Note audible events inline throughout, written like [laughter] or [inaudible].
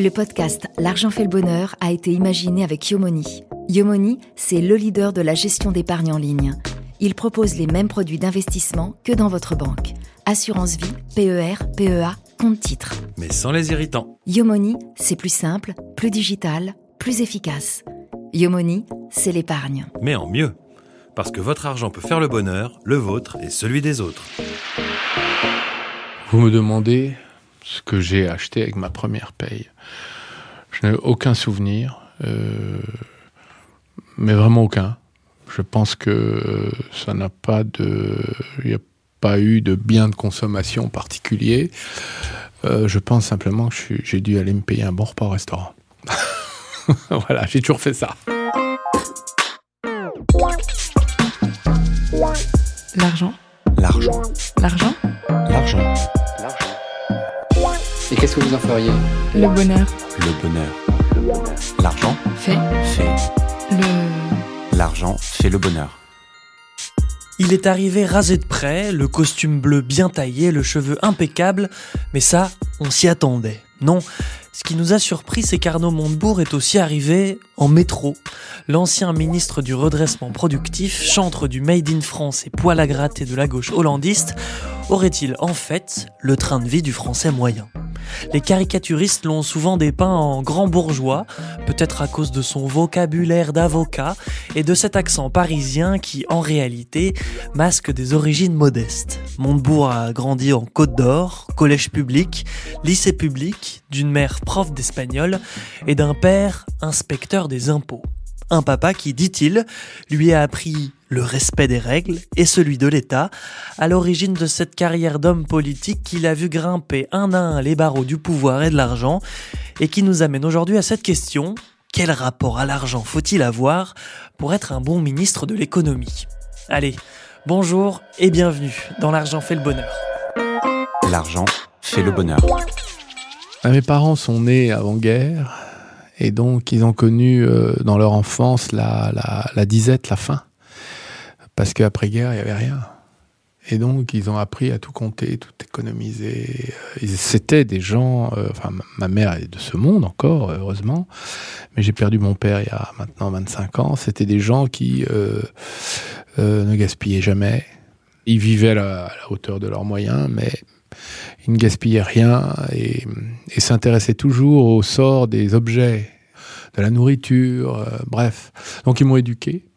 Le podcast L'argent fait le bonheur a été imaginé avec Yomoni. Yomoni, c'est le leader de la gestion d'épargne en ligne. Il propose les mêmes produits d'investissement que dans votre banque. Assurance vie, PER, PEA, compte titre. Mais sans les irritants. Yomoni, c'est plus simple, plus digital, plus efficace. Yomoni, c'est l'épargne. Mais en mieux. Parce que votre argent peut faire le bonheur, le vôtre et celui des autres. Vous me demandez ce que j'ai acheté avec ma première paye. Je n'ai aucun souvenir, euh, mais vraiment aucun. Je pense que ça n'a pas de, il n'y a pas eu de bien de consommation particulier. Euh, je pense simplement que j'ai dû aller me payer un bon repas au restaurant. [laughs] voilà, j'ai toujours fait ça. L'argent. L'argent. L'argent. L'argent. Qu'est-ce que vous en feriez Le bonheur. Le bonheur. L'argent Fait. fait. Le. L'argent fait le bonheur. Il est arrivé rasé de près, le costume bleu bien taillé, le cheveu impeccable, mais ça, on s'y attendait. Non, ce qui nous a surpris, c'est qu'Arnaud Montebourg est aussi arrivé en métro. L'ancien ministre du redressement productif, chantre du Made in France et poil à gratter de la gauche hollandiste, aurait-il en fait le train de vie du français moyen? Les caricaturistes l'ont souvent dépeint en grand bourgeois, peut-être à cause de son vocabulaire d'avocat et de cet accent parisien qui, en réalité, masque des origines modestes. Montebourg a grandi en Côte d'Or, collège public, lycée public, d'une mère prof d'espagnol et d'un père inspecteur des impôts. Un papa qui, dit-il, lui a appris le respect des règles et celui de l'État, à l'origine de cette carrière d'homme politique qu'il a vu grimper un à un les barreaux du pouvoir et de l'argent, et qui nous amène aujourd'hui à cette question, quel rapport à l'argent faut-il avoir pour être un bon ministre de l'économie? Allez, bonjour et bienvenue dans L'argent fait le bonheur. L'argent fait le bonheur. Ah, mes parents sont nés avant-guerre, et donc ils ont connu euh, dans leur enfance la, la, disette, la faim parce qu'après-guerre, il n'y avait rien. Et donc, ils ont appris à tout compter, tout économiser. Euh, c'était des gens, euh, enfin, ma mère est de ce monde encore, heureusement, mais j'ai perdu mon père il y a maintenant 25 ans. C'était des gens qui euh, ne gaspillaient jamais. Ils vivaient à la, hauteur de leurs moyens, mais ils ne gaspillaient rien et, et s'intéressaient toujours au sort des objets, de la nourriture, bref. Donc, ils m'ont éduqué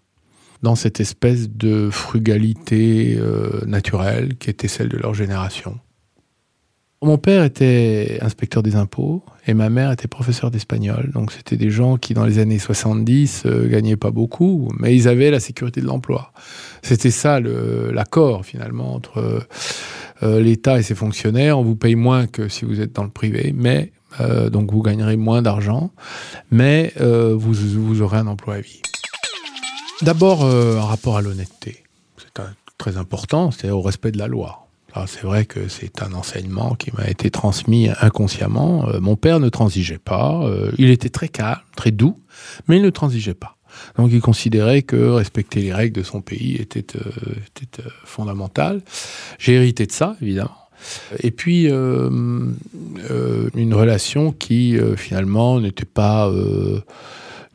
dans cette espèce de frugalité euh, naturelle qui était celle de leur génération. Mon père était inspecteur des impôts et ma mère était professeur d'espagnol. Donc c'était des gens qui, dans les années 70, euh, gagnaient pas beaucoup, mais ils avaient la sécurité de l'emploi. C'était ça l'accord finalement entre euh, l'État et ses fonctionnaires. On vous paye moins que si vous êtes dans le privé, mais donc vous gagnerez moins d'argent, mais vous, vous aurez un emploi à vie. D'abord, euh, un rapport à l'honnêteté. C'est très important, c'est au respect de la loi. C'est vrai que c'est un enseignement qui m'a été transmis inconsciemment. Euh, mon père ne transigeait pas. Euh, il était très calme, très doux, mais il ne transigeait pas. Donc il considérait que respecter les règles de son pays était, était fondamental. J'ai hérité de ça, évidemment. Et puis, une relation qui, finalement, n'était pas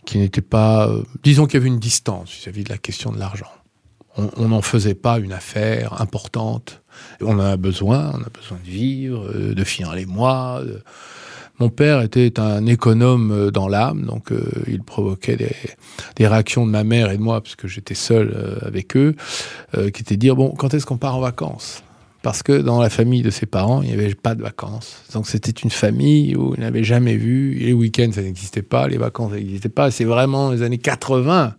qui n'était pas... Euh, disons qu'il y avait une distance vis-à-vis de la question de l'argent. On n'en faisait pas une affaire importante. On en a besoin, on a besoin de vivre, euh, de finir les mois. Mon père était un économe euh, dans l'âme, donc il provoquait des, réactions de ma mère et de moi, parce que j'étais seul avec eux, qui étaient de dire, bon, quand est-ce qu'on part en vacances? Parce que dans la famille de ses parents, il n'y avait pas de vacances. Donc c'était une famille où il n'avait jamais vu, les week-ends ça n'existait pas, les vacances ça n'existait pas. C'est vraiment les années 80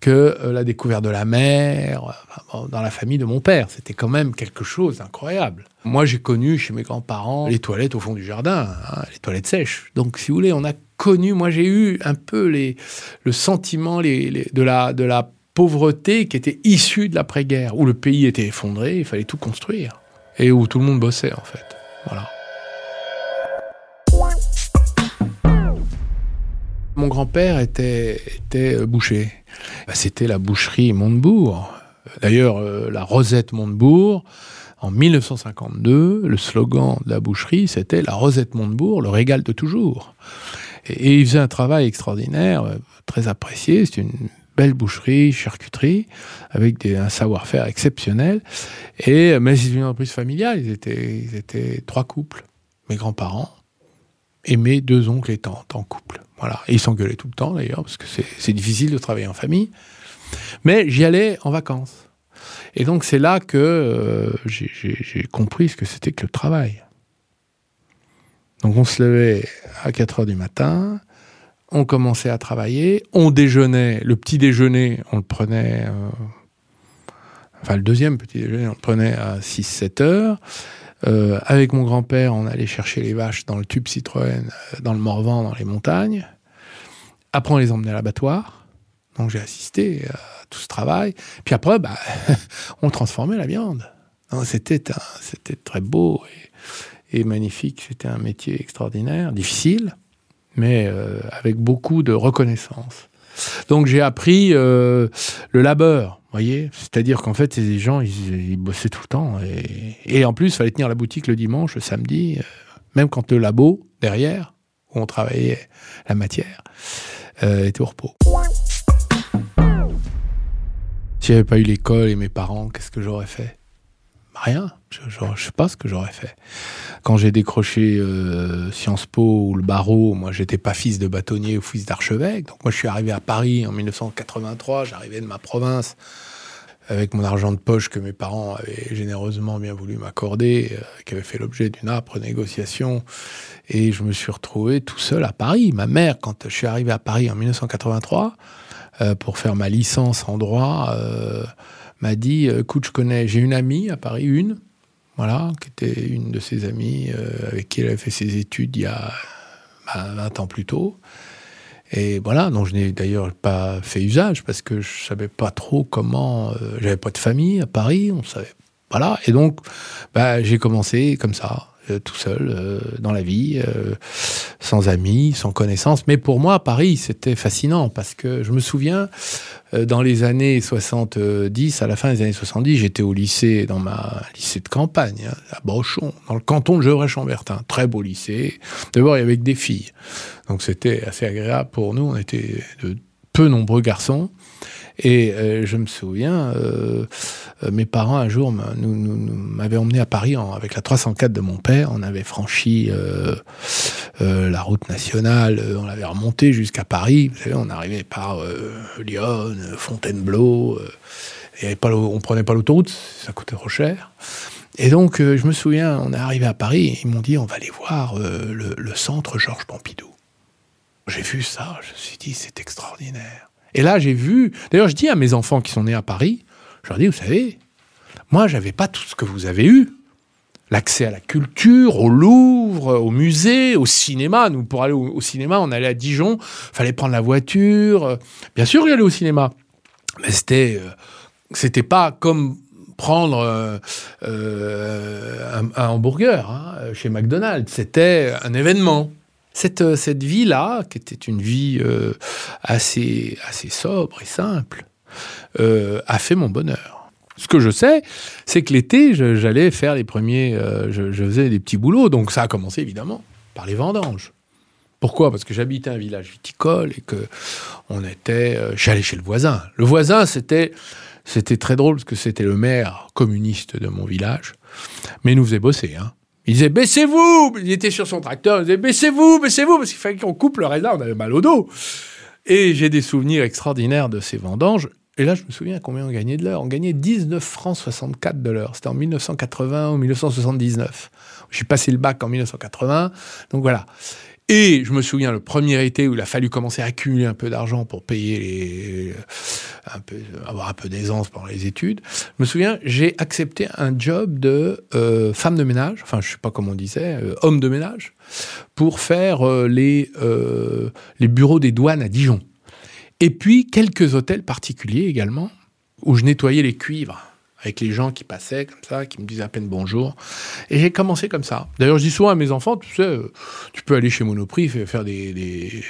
que euh, la découverte de la mer, euh, dans la famille de mon père, c'était quand même quelque chose d'incroyable. Moi j'ai connu chez mes grands-parents les toilettes au fond du jardin, hein, les toilettes sèches. Donc si vous voulez, on a connu, moi j'ai eu un peu le sentiment de, la, de la pauvreté qui était issue de l'après-guerre, où le pays était effondré, il fallait tout construire, et où tout le monde bossait en fait. Voilà. Mon grand-père était, était boucher. Bah, c'était la boucherie Montebourg. D'ailleurs, euh, la Rosette Montebourg, En 1952, le slogan de la boucherie, c'était la Rosette Montebourg, le régal de toujours. Et, et il faisait un travail extraordinaire, euh, très apprécié. C'est une belle boucherie, charcuterie, avec des, un savoir-faire exceptionnel. Et, mais c'est une entreprise familiale. Ils étaient, ils étaient trois couples. Mes grands-parents et mes deux oncles et tantes en couple. Voilà. Ils s'engueulaient tout le temps d'ailleurs, parce que c'est- difficile de travailler en famille. Mais j'y allais en vacances. Et donc c'est là que euh, j'ai compris ce que c'était que le travail. Donc on se levait à 4 heures du matin, on commençait à travailler, on déjeunait, le petit déjeuner, on le prenait, euh, enfin le deuxième petit déjeuner, on le prenait à 6-7 heures. Euh, avec mon grand-père, on allait chercher les vaches dans le tube Citroën, euh, dans le Morvan, dans les montagnes. Après, on les emmenait à l'abattoir. Donc j'ai assisté à tout ce travail. Puis après, bah, [laughs] on transformait la viande. C'était très beau et, magnifique. C'était un métier extraordinaire, difficile, mais euh, avec beaucoup de reconnaissance. Donc j'ai appris euh, le labeur, voyez. C'est-à-dire qu'en fait, ces gens, ils, bossaient tout le temps. Et, et en plus, il fallait tenir la boutique le dimanche, le samedi, euh, même quand le labo, derrière, où on travaillait la matière, euh, était au repos. Si j'avais pas eu l'école et mes parents, qu'est-ce que j'aurais fait? Rien. Je, je sais pas ce que j'aurais fait. Quand j'ai décroché euh, Sciences Po ou le barreau, moi j'étais pas fils de bâtonnier ou fils d'archevêque. Donc moi je suis arrivé à Paris en 1983, j'arrivais de ma province avec mon argent de poche que mes parents avaient généreusement bien voulu m'accorder, euh, qui avait fait l'objet d'une âpre négociation. Et je me suis retrouvé tout seul à Paris. Ma mère, quand je suis arrivé à Paris en 1983, euh, pour faire ma licence en droit, m'a dit euh, Écoute, je connais, j'ai une amie à Paris, une, voilà, qui était une de ses amies euh, avec qui elle avait fait ses études il y a bah, 20 ans plus tôt. Et voilà, donc je n'ai d'ailleurs pas fait usage parce que je savais pas trop comment. euh, J'avais pas de famille à Paris, on savait. Voilà, et donc bah, j'ai commencé comme ça, tout seul, euh, dans la vie, euh, sans amis, sans connaissances. Mais pour moi, Paris, c'était fascinant parce que je me souviens, euh, dans les années 70, à la fin des années 70, j'étais au lycée, dans ma lycée de campagne, hein, à Brochon, dans le canton de Gevrey-Chambertin. Très beau lycée. D'abord, il y avait des filles. Donc c'était assez agréable pour nous. On était de peu nombreux garçons. Et euh, je me souviens, euh, euh, mes parents un jour nous, m'avaient emmené à Paris avec la 304 de mon père. On avait franchi la route nationale, on l'avait remonté jusqu'à Paris. Vous savez, on arrivait par Lyon, Fontainebleau. avait pas, on prenait pas l'autoroute, ça coûtait trop cher. Et donc, je me souviens, on est arrivé à Paris et ils m'ont dit on va aller voir le, le centre Georges Pompidou. J'ai vu ça, je me suis dit c'est extraordinaire. Et là, j'ai vu. D'ailleurs, je dis à mes enfants qui sont nés à Paris, je leur dis vous savez, moi, j'avais pas tout ce que vous avez eu. L'accès à la culture, au Louvre, au musée, au cinéma. Nous, pour aller au, cinéma, on allait à Dijon, fallait prendre la voiture. Bien sûr, aller au cinéma. Mais c'était, euh, c'était pas comme prendre euh, euh, un, un hamburger hein, chez McDonald's. C'était un événement. Cette, euh, cette vie-là, qui était une vie euh, assez, assez sobre et simple, euh, a fait mon bonheur. Ce que je sais, c'est que l'été, j'allais faire les premiers, je, je faisais des petits boulots. Donc ça a commencé évidemment par les vendanges. Pourquoi? Parce que j'habitais un village viticole et que on était, j'allais chez le voisin. Le voisin, c'était, c'était très drôle parce que c'était le maire communiste de mon village, mais il nous faisait bosser. Hein. Il disait baissez-vous. Il était sur son tracteur. Il disait baissez-vous, baissez-vous parce qu'il fallait qu'on coupe le raisin. On avait mal au dos. Et j'ai des souvenirs extraordinaires de ces vendanges. Et là, je me souviens combien on gagnait de l'heure. On gagnait 19 francs 64 de l'heure. C'était en 1980 ou 1979. J'ai passé le bac en 1980. Donc voilà. Et je me souviens le premier été où il a fallu commencer à accumuler un peu d'argent pour payer les, peu, avoir un peu d'aisance pendant les études. Je me souviens, j'ai accepté un job de euh, femme de ménage, enfin je sais pas comment on disait, euh, homme de ménage, pour faire euh, les, euh, les bureaux des douanes à Dijon. Et puis quelques hôtels particuliers également, où je nettoyais les cuivres avec les gens qui passaient comme ça, qui me disaient à peine bonjour. Et j'ai commencé comme ça. D'ailleurs, je dis souvent à mes enfants, tu sais, euh, tu peux aller chez Monoprix faire du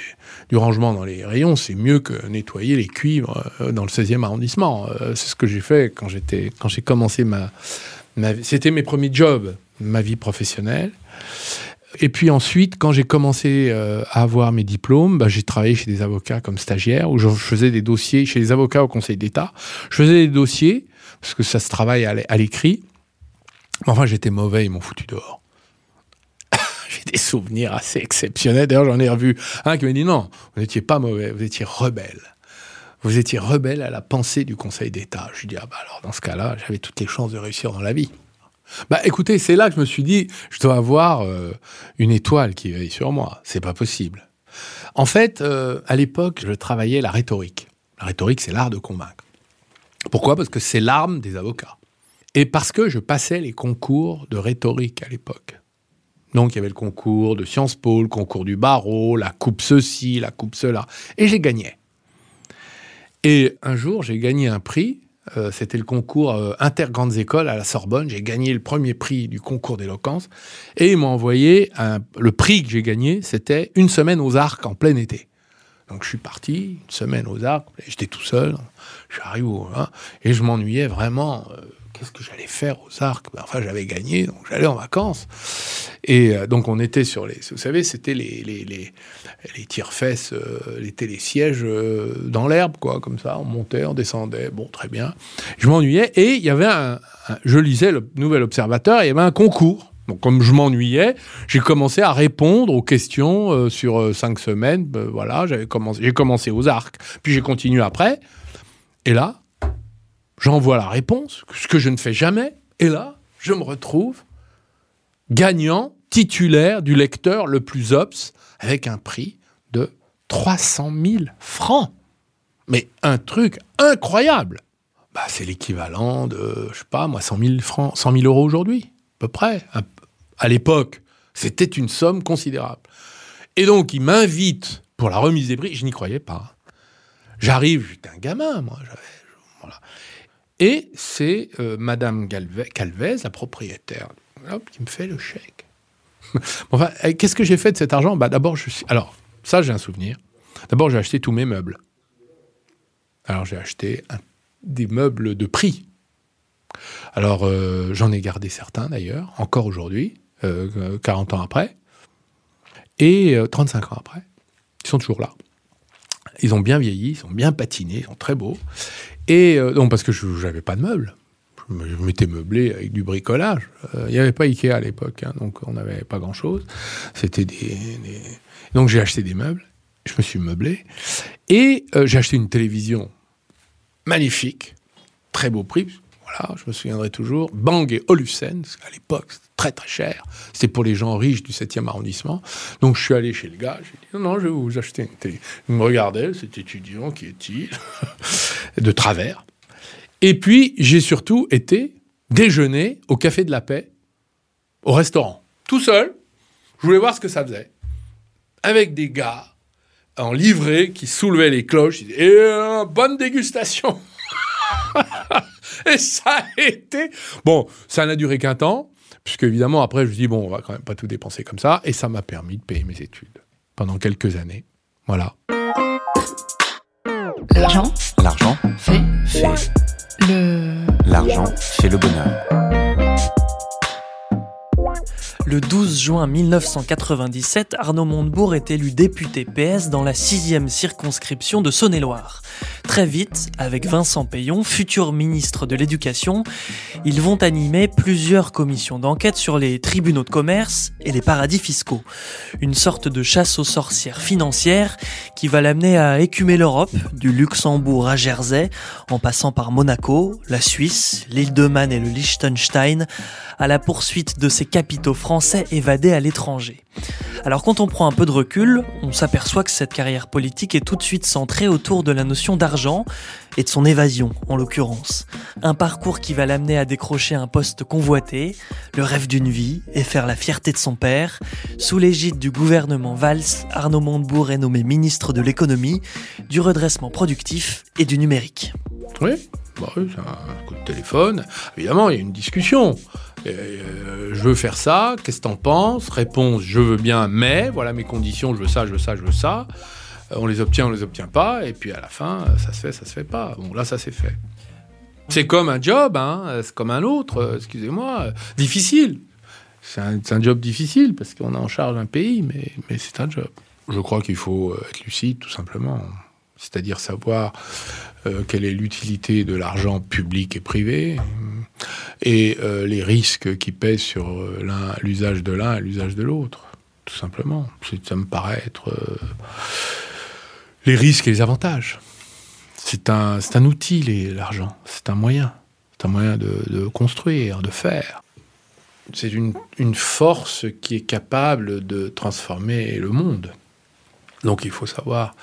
rangement dans les rayons, c'est mieux que nettoyer les cuivres euh, dans le 16e arrondissement. Euh, C'est ce que j'ai fait quand j'étais, quand j'ai commencé ma, Ma C'était mes premiers jobs, ma vie professionnelle. Et puis ensuite, quand j'ai commencé à avoir mes diplômes, bah, j'ai travaillé chez des avocats comme stagiaire, où je faisais des dossiers chez les avocats au Conseil d'État. Je faisais des dossiers, parce que ça se travaille à l'é- à l'écrit. Enfin, j'étais mauvais, ils m'ont foutu dehors. [laughs] j'ai des souvenirs assez exceptionnels. D'ailleurs, j'en ai revu un qui m'a dit non, vous n'étiez pas mauvais, vous étiez rebelle. Vous étiez rebelle à la pensée du Conseil d'État. Je lui dis, ah bah alors dans ce cas-là, j'avais toutes les chances de réussir dans la vie. Bah écoutez, c'est là que je me suis dit, je dois avoir euh, une étoile qui veille sur moi. C'est pas possible. En fait, euh, à l'époque, je travaillais la rhétorique. La rhétorique, c'est l'art de convaincre. Pourquoi? Parce que c'est l'arme des avocats. Et parce que je passais les concours de rhétorique à l'époque. Donc il y avait le concours de Sciences Po, le concours du barreau, la coupe ceci, la coupe cela. Et j'ai gagné. Et un jour, j'ai gagné un prix. euh, C'était le concours euh, inter-grandes écoles à la Sorbonne. J'ai gagné le premier prix du concours d'éloquence. Et ils m'ont envoyé le prix que j'ai gagné. C'était une semaine aux arcs en plein été. Donc je suis parti, une semaine aux arcs. J'étais tout seul. J'arrive au. hein, et je m'ennuyais vraiment. euh, Qu'est-ce que j'allais faire aux arcs Ben, Enfin, j'avais gagné, donc j'allais en vacances. Et euh, donc on était sur les. Vous savez, c'était les, les, les, les tire-fesses, euh, les télésièges euh, dans l'herbe, quoi, comme ça. On montait, on descendait. Bon, très bien. Je m'ennuyais et il y avait un, Je lisais le Nouvel Observateur il y avait un concours. Donc, comme je m'ennuyais, j'ai commencé à répondre aux questions euh, sur euh, cinq semaines. Ben, voilà, j'ai commencé aux arcs, puis j'ai continué après. Et là, j'envoie la réponse, ce que je ne fais jamais. Et là, je me retrouve gagnant, titulaire du lecteur le plus obs, avec un prix de 300 000 francs. Mais un truc incroyable. Bah, c'est l'équivalent de, je sais pas, moi, 100 000 francs, 100 000 euros aujourd'hui, peu près. À, l'époque, c'était une somme considérable. Et donc, il m'invite pour la remise des prix. Je n'y croyais pas. J'arrive, j'étais un gamin, moi. Et c'est euh, Madame Calvez, la propriétaire, qui me fait le chèque. [laughs] enfin, euh, qu'est-ce que j'ai fait de cet argent? Bah, D'abord. Alors, ça, j'ai un souvenir. D'abord, j'ai acheté tous mes meubles. Alors, j'ai acheté des meubles de prix. Alors, euh, j'en ai gardé certains, d'ailleurs, encore aujourd'hui, euh, 40 ans après. Et euh, 35 ans après. Ils sont toujours là. Ils ont bien vieilli, ils sont bien patinés, ils sont très beaux. Et euh, non, parce que je n'avais pas de meubles. Je m'étais meublé avec du bricolage. Euh, Il n'y avait pas Ikea à l'époque, hein, donc on n'avait pas grand-chose. C'était des, Donc j'ai acheté des meubles, je me suis meublé. Et euh, j'ai acheté une télévision magnifique, très beau prix. Voilà, je me souviendrai toujours. Bang et parce qu'à l'époque, c'était très très cher. C'était pour les gens riches du 7e arrondissement. Donc je suis allé chez le gars, j'ai dit non, je vais vous acheter une télé. Il me regardait, cet étudiant, qui est-il [laughs] De travers. Et puis j'ai surtout été déjeuner au Café de la Paix, au restaurant, tout seul. Je voulais voir ce que ça faisait. Avec des gars en livrée qui soulevaient les cloches. Et euh, bonne dégustation [laughs] Et ça a été... Bon, ça n'a duré qu'un temps, puisque évidemment, après, je me dis, bon, on va quand même pas tout dépenser comme ça, et ça m'a permis de payer mes études pendant quelques années. Voilà. L'argent L'argent fait fait. le. L'argent fait le bonheur. Le 12 juin 1997, Arnaud Montebourg est élu député PS dans la sixième circonscription de Saône-et-Loire. Très vite, avec Vincent Payon, futur ministre de l'Éducation, ils vont animer plusieurs commissions d'enquête sur les tribunaux de commerce et les paradis fiscaux. Une sorte de chasse aux sorcières financières qui va l'amener à écumer l'Europe, du Luxembourg à Jersey, en passant par Monaco, la Suisse, l'île de Man et le Liechtenstein, à la poursuite de ces capitaux français évadés à l'étranger. Alors quand on prend un peu de recul, on s'aperçoit que cette carrière politique est tout de suite centrée autour de la notion d'argent et de son évasion en l'occurrence. Un parcours qui va l'amener à décrocher un poste convoité, le rêve d'une vie et faire la fierté de son père. Sous l'égide du gouvernement Valls, Arnaud Montebourg est nommé ministre de l'économie, du redressement productif et du numérique. Oui, bah oui, c'est un coup de téléphone. Évidemment, il y a une discussion. Euh, je veux faire ça, qu'est-ce que t'en penses? Réponse, je veux bien, mais voilà mes conditions, je veux ça, je veux ça, je veux ça. Euh, on les obtient, on les obtient pas, et puis à la fin, ça se fait, ça se fait pas. Bon, là, ça s'est fait. C'est comme un job, hein, c'est comme un autre, euh, excusez-moi, difficile. C'est un, un job difficile parce qu'on a en charge un pays, mais, mais c'est un job. Je crois qu'il faut être lucide, tout simplement. C'est-à-dire savoir euh, quelle est l'utilité de l'argent public et privé et euh, les risques qui pèsent sur euh, l'usage de l'un et l'usage de l'autre, tout simplement. Ça me paraît être les risques et les avantages. C'est un, un outil, l'argent. C'est un moyen. C'est un moyen de, de construire, de faire. C'est une force qui est capable de transformer le monde. Donc il faut savoir,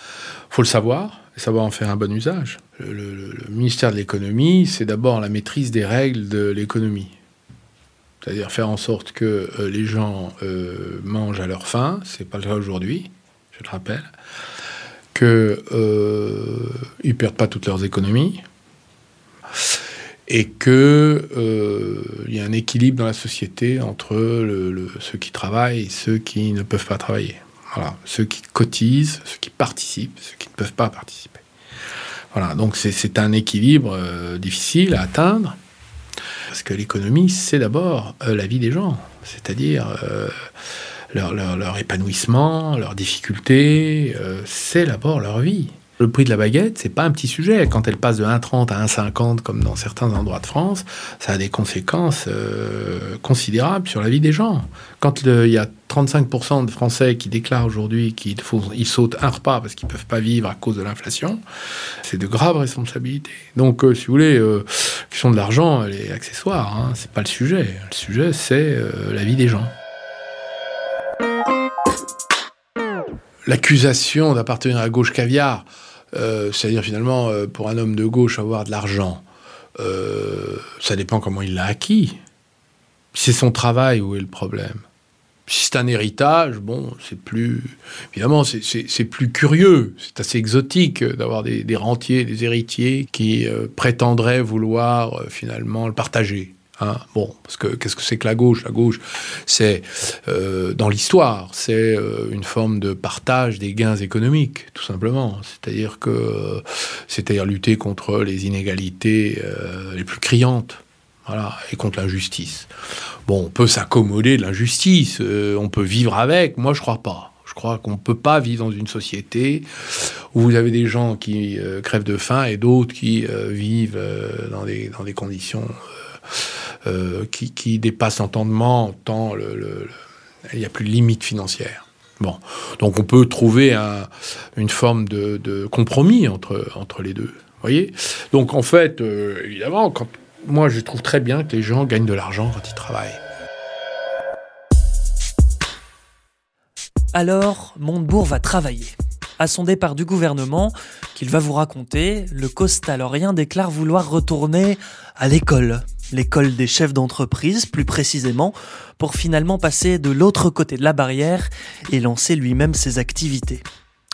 faut le savoir, et savoir en faire un bon usage. Le, le- le- le ministère de l'économie, c'est d'abord la maîtrise des règles de l'économie. C'est-à-dire faire en sorte que euh, les gens euh, mangent à leur faim, c'est pas le cas aujourd'hui, je te rappelle, que euh, ils perdent pas toutes leurs économies et que euh, il y a un équilibre dans la société entre le- le- ceux qui travaillent et ceux qui ne peuvent pas travailler. Voilà, ceux qui cotisent, ceux qui participent, ceux qui ne peuvent pas participer. Voilà, donc c'est- un équilibre euh, difficile à atteindre. Parce que l'économie, c'est d'abord euh, la vie des gens, c'est-à-dire euh, leur, leur- épanouissement, leurs difficultés, c'est d'abord leur vie. Le prix de la baguette, c'est pas un petit sujet. Quand elle passe de 1,30 à 1,50 comme dans certains endroits de France, ça a des conséquences considérables sur la vie des gens. Quand il y a 35% de Français qui déclarent aujourd'hui qu'ils ils sautent un repas parce qu'ils peuvent pas vivre à cause de l'inflation, c'est de graves responsabilités. Donc, euh, si vous voulez, euh, la question de l'argent, elle est accessoire. Hein, c'est pas le sujet. Le sujet, c'est euh, la vie des gens. L'accusation d'appartenir à gauche caviar, euh, c'est-à-dire finalement, euh, pour un homme de gauche, avoir de l'argent, euh, ça dépend comment il l'a acquis. C'est son travail où est le problème. Si c'est un héritage, bon, c'est plus. Évidemment, c'est- plus curieux. C'est assez exotique d'avoir des, rentiers, des héritiers qui euh, prétendraient vouloir euh, finalement le partager. Hein bon, parce que qu'est-ce que c'est que la gauche? La gauche, c'est euh, dans l'histoire, c'est une forme de partage des gains économiques, tout simplement. C'est-à-dire que, c'est-à-dire lutter contre les inégalités les plus criantes, et contre l'injustice. Bon, on peut s'accommoder de l'injustice, euh, on peut vivre avec. Moi, je crois pas. Je crois qu'on ne peut pas vivre dans une société où vous avez des gens qui euh, crèvent de faim et d'autres qui euh, vivent dans, des, dans des conditions qui, qui dépassent l'entendement tant il n'y a plus de limite financière. Bon, donc on peut trouver un- une forme de, compromis entre, entre les deux. voyez? Donc en fait, évidemment, quand, moi je trouve très bien que les gens gagnent de l'argent quand ils travaillent. Alors, Montebourg va travailler. À son départ du gouvernement, qu'il va vous raconter, le costalorien déclare vouloir retourner à l'école. L'école des chefs d'entreprise, plus précisément, pour finalement passer de l'autre côté de la barrière et lancer lui-même ses activités.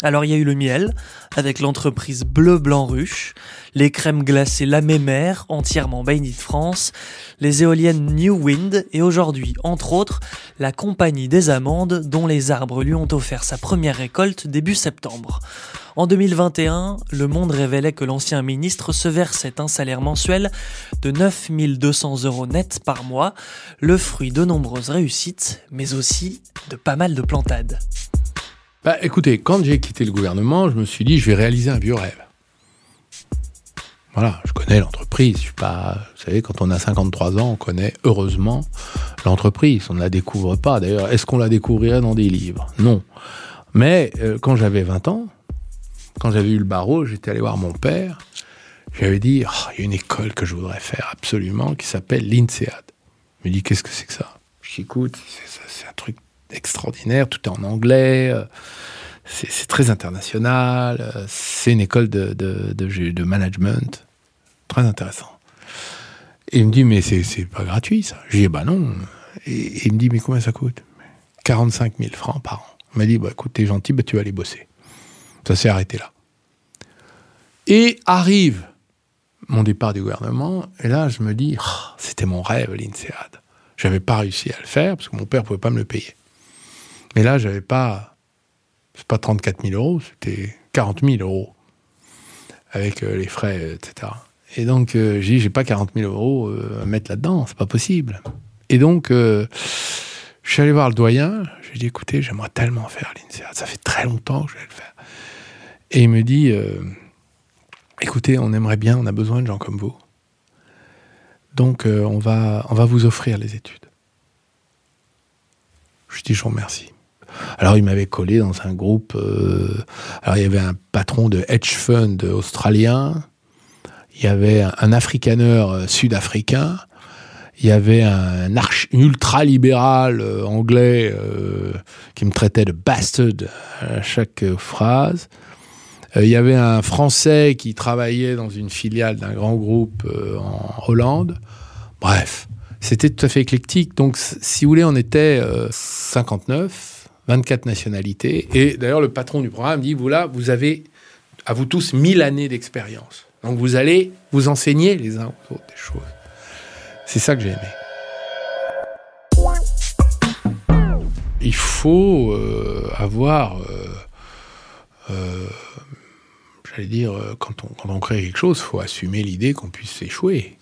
Alors il y a eu le miel, avec l'entreprise Bleu Blanc Ruche, les crèmes glacées La Mémère, entièrement Bainy de France, les éoliennes New Wind et aujourd'hui, entre autres, la Compagnie des Amandes dont les arbres lui ont offert sa première récolte début septembre. En 2021, Le Monde révélait que l'ancien ministre se versait un salaire mensuel de 9200 euros net par mois, le fruit de nombreuses réussites, mais aussi de pas mal de plantades. Bah, écoutez, quand j'ai quitté le gouvernement, je me suis dit, je vais réaliser un vieux rêve. Voilà, je connais l'entreprise. Je suis pas, vous savez, quand on a 53 ans, on connaît heureusement l'entreprise. On ne la découvre pas. D'ailleurs, est-ce qu'on la découvrirait dans des livres? Non. Mais euh, quand j'avais 20 ans, quand j'avais eu le barreau, j'étais allé voir mon père. Je lui avais dit, Oh, il y a une école que je voudrais faire absolument qui s'appelle l'INSEAD. Il me dit, qu'est-ce que c'est que ça? Je dis, écoute, c'est- c'est un truc extraordinaire, tout est en anglais, euh, c'est très international, euh, c'est une école de, de, de, management, très intéressant. Et il me dit, mais c'est pas gratuit ça. Je dis, bah non. Et, et il me dit, mais combien ça coûte? 45 000 francs par an. Il m'a dit, bah écoute, t'es gentil, bah tu vas aller bosser. Ça s'est arrêté là. Et arrive mon départ du gouvernement, et là je me dis, Oh, c'était mon rêve, l'INSEAD. J'avais pas réussi à le faire parce que mon père pouvait pas me le payer. Mais là, j'avais pas, c'est pas 34 000 euros, c'était 40 000 euros avec euh, les frais, etc. Et donc, euh, j'ai dit, j'ai pas 40 000 euros euh, à mettre là-dedans, c'est pas possible. Et donc, euh, je suis allé voir le doyen, je lui ai dit, écoutez, j'aimerais tellement faire l'INSEAD, ça fait très longtemps que je vais le faire. Et il me dit, écoutez, on aimerait bien, on a besoin de gens comme vous. Donc, on, va, on va vous offrir les études. Je dit, je vous remercie. Alors, il m'avait collé dans un groupe. euh, alors, il y avait un patron de hedge fund australien. Il y avait un, un africaneur euh, sud-africain. Il y avait un ultra-libéral euh, anglais qui me traitait de bastard à chaque phrase. Il y avait un Français qui travaillait dans une filiale d'un grand groupe en Hollande. Bref, c'était tout à fait éclectique. Donc, si vous voulez, on était euh, 59, 24 nationalités. Et d'ailleurs, le patron du programme dit, vous là, vous avez à vous tous 1000 années d'expérience. Donc, vous allez vous enseigner les uns aux autres des choses. C'est ça que j'ai aimé. Il faut euh, avoir, euh, euh, j'allais dire, quand on, quand on crée quelque chose, il faut assumer l'idée qu'on puisse échouer.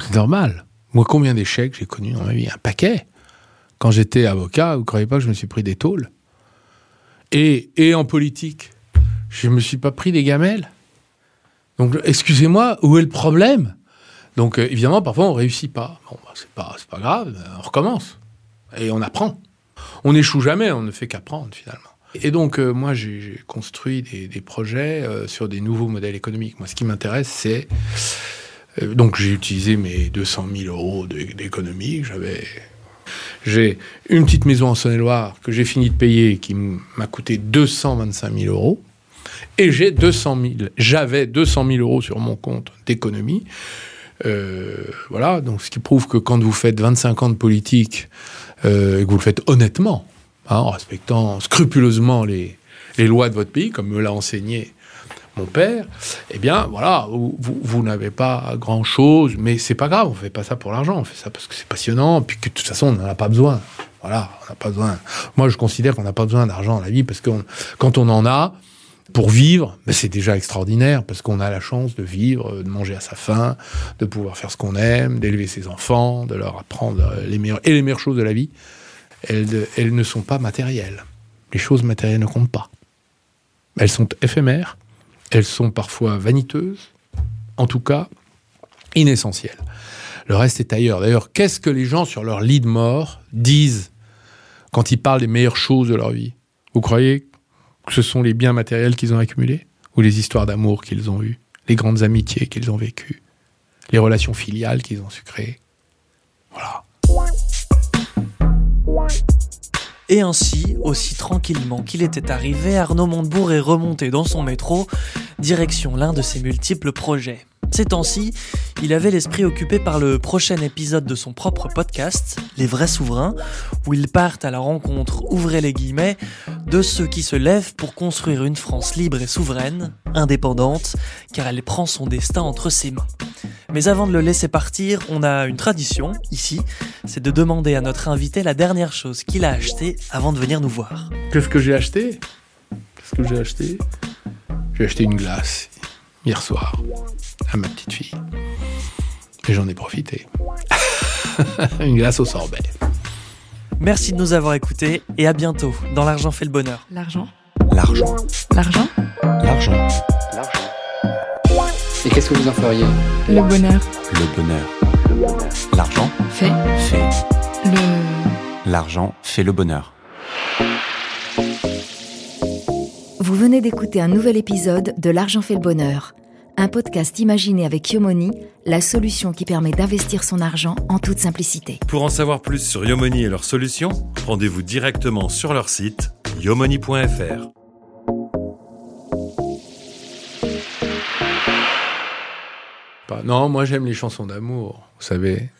C'est normal. Moi, combien d'échecs j'ai connus dans ma vie? Un paquet. Quand j'étais avocat, vous ne croyez pas que je me suis pris des tôles? Et, et en politique, je ne me suis pas pris des gamelles? Donc, excusez-moi, où est le problème? Donc, euh, évidemment, parfois, on réussit pas. Bon, bah, c'est pas, pas grave, euh, on recommence. Et on apprend. On n'échoue jamais, on ne fait qu'apprendre, finalement. Et donc, euh, moi, j'ai construit des, projets sur des nouveaux modèles économiques. Moi, ce qui m'intéresse, c'est... donc, j'ai utilisé mes 200 000 euros d'é- d'économie que j'avais... J'ai une petite maison en Saône-et-Loire que j'ai fini de payer qui m'a coûté 225 000 euros. Et j'ai 200 000, j'avais 200 000 euros sur mon compte d'économie. Euh, voilà, donc ce qui prouve que quand vous faites 25 ans de politique euh, et que vous le faites honnêtement, hein, en respectant scrupuleusement les lois de votre pays, comme me l'a enseigné mon père, eh bien, voilà, vous, n'avez pas grand-chose, mais c'est pas grave, on fait pas ça pour l'argent, on fait ça parce que c'est passionnant, puis que de toute façon, on n'en a pas besoin. Voilà, on n'a pas besoin. Moi, je considère qu'on n'a pas besoin d'argent dans la vie, parce que quand on en a, pour vivre, ben, c'est déjà extraordinaire, parce qu'on a la chance de vivre, de manger à sa faim, de pouvoir faire ce qu'on aime, d'élever ses enfants, de leur apprendre les meilleures, et les meilleures choses de la vie. Elles ne sont pas matérielles. Les choses matérielles ne comptent pas. Elles sont éphémères, elles sont parfois vaniteuses, en tout cas inessentielles. Le reste est ailleurs. D'ailleurs, qu'est-ce que les gens sur leur lit de mort disent quand ils parlent des meilleures choses de leur vie? Vous croyez que ce sont les biens matériels qu'ils ont accumulés Ou les histoires d'amour qu'ils ont eues Les grandes amitiés qu'ils ont vécues Les relations filiales qu'ils ont su créer Voilà. Et ainsi, aussi tranquillement qu'il était arrivé, Arnaud Montebourg est remonté dans son métro, direction l'un de ses multiples projets. Ces temps-ci, il avait l'esprit occupé par le prochain épisode de son propre podcast, Les Vrais Souverains, où ils partent à la rencontre, ouvrez les guillemets, de ceux qui se lèvent pour construire une France libre et souveraine, indépendante, car elle prend son destin entre ses mains. Mais avant de le laisser partir, on a une tradition, ici, c'est de demander à notre invité la dernière chose qu'il a achetée avant de venir nous voir. Qu'est-ce que j'ai acheté? Qu'est-ce que j'ai acheté? J'ai acheté une glace hier soir à ma petite fille. Et j'en ai profité. [laughs] une glace au sorbet. Merci de nous avoir écoutés et à bientôt dans L'argent fait le bonheur. L'argent. L'argent. L'argent. L'argent. Et qu'est-ce que vous en feriez? Le bonheur. Le bonheur. L'argent Fait. fait. Le. L'argent fait le bonheur. Vous venez d'écouter un nouvel épisode de L'argent fait le bonheur, un podcast imaginé avec Yomoni, la solution qui permet d'investir son argent en toute simplicité. Pour en savoir plus sur Yomoni et leurs solutions, rendez-vous directement sur leur site yomoni.fr. Pas- Non, moi j'aime les chansons d'amour, vous savez.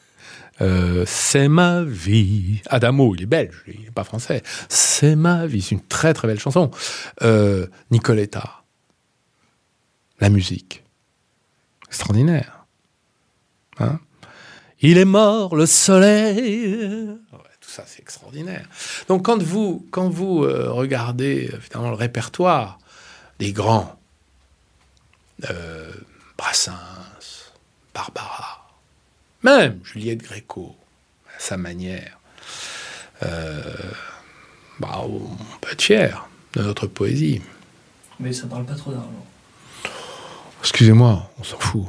Euh, c'est ma vie. Adamo, il est belge, il n'est pas français. C'est ma vie, c'est une très très belle chanson. Euh, Nicoletta. La musique. Extraordinaire. Hein il est mort le soleil. Tout ça, c'est extraordinaire. Donc quand vous, quand vous euh, regardez finalement le répertoire des grands, euh, Brassens, Barbara, même Juliette Gréco, à sa manière. Euh, bah, on peut être fier de notre poésie. Mais ça parle pas trop d'argent. Excusez-moi, on s'en fout.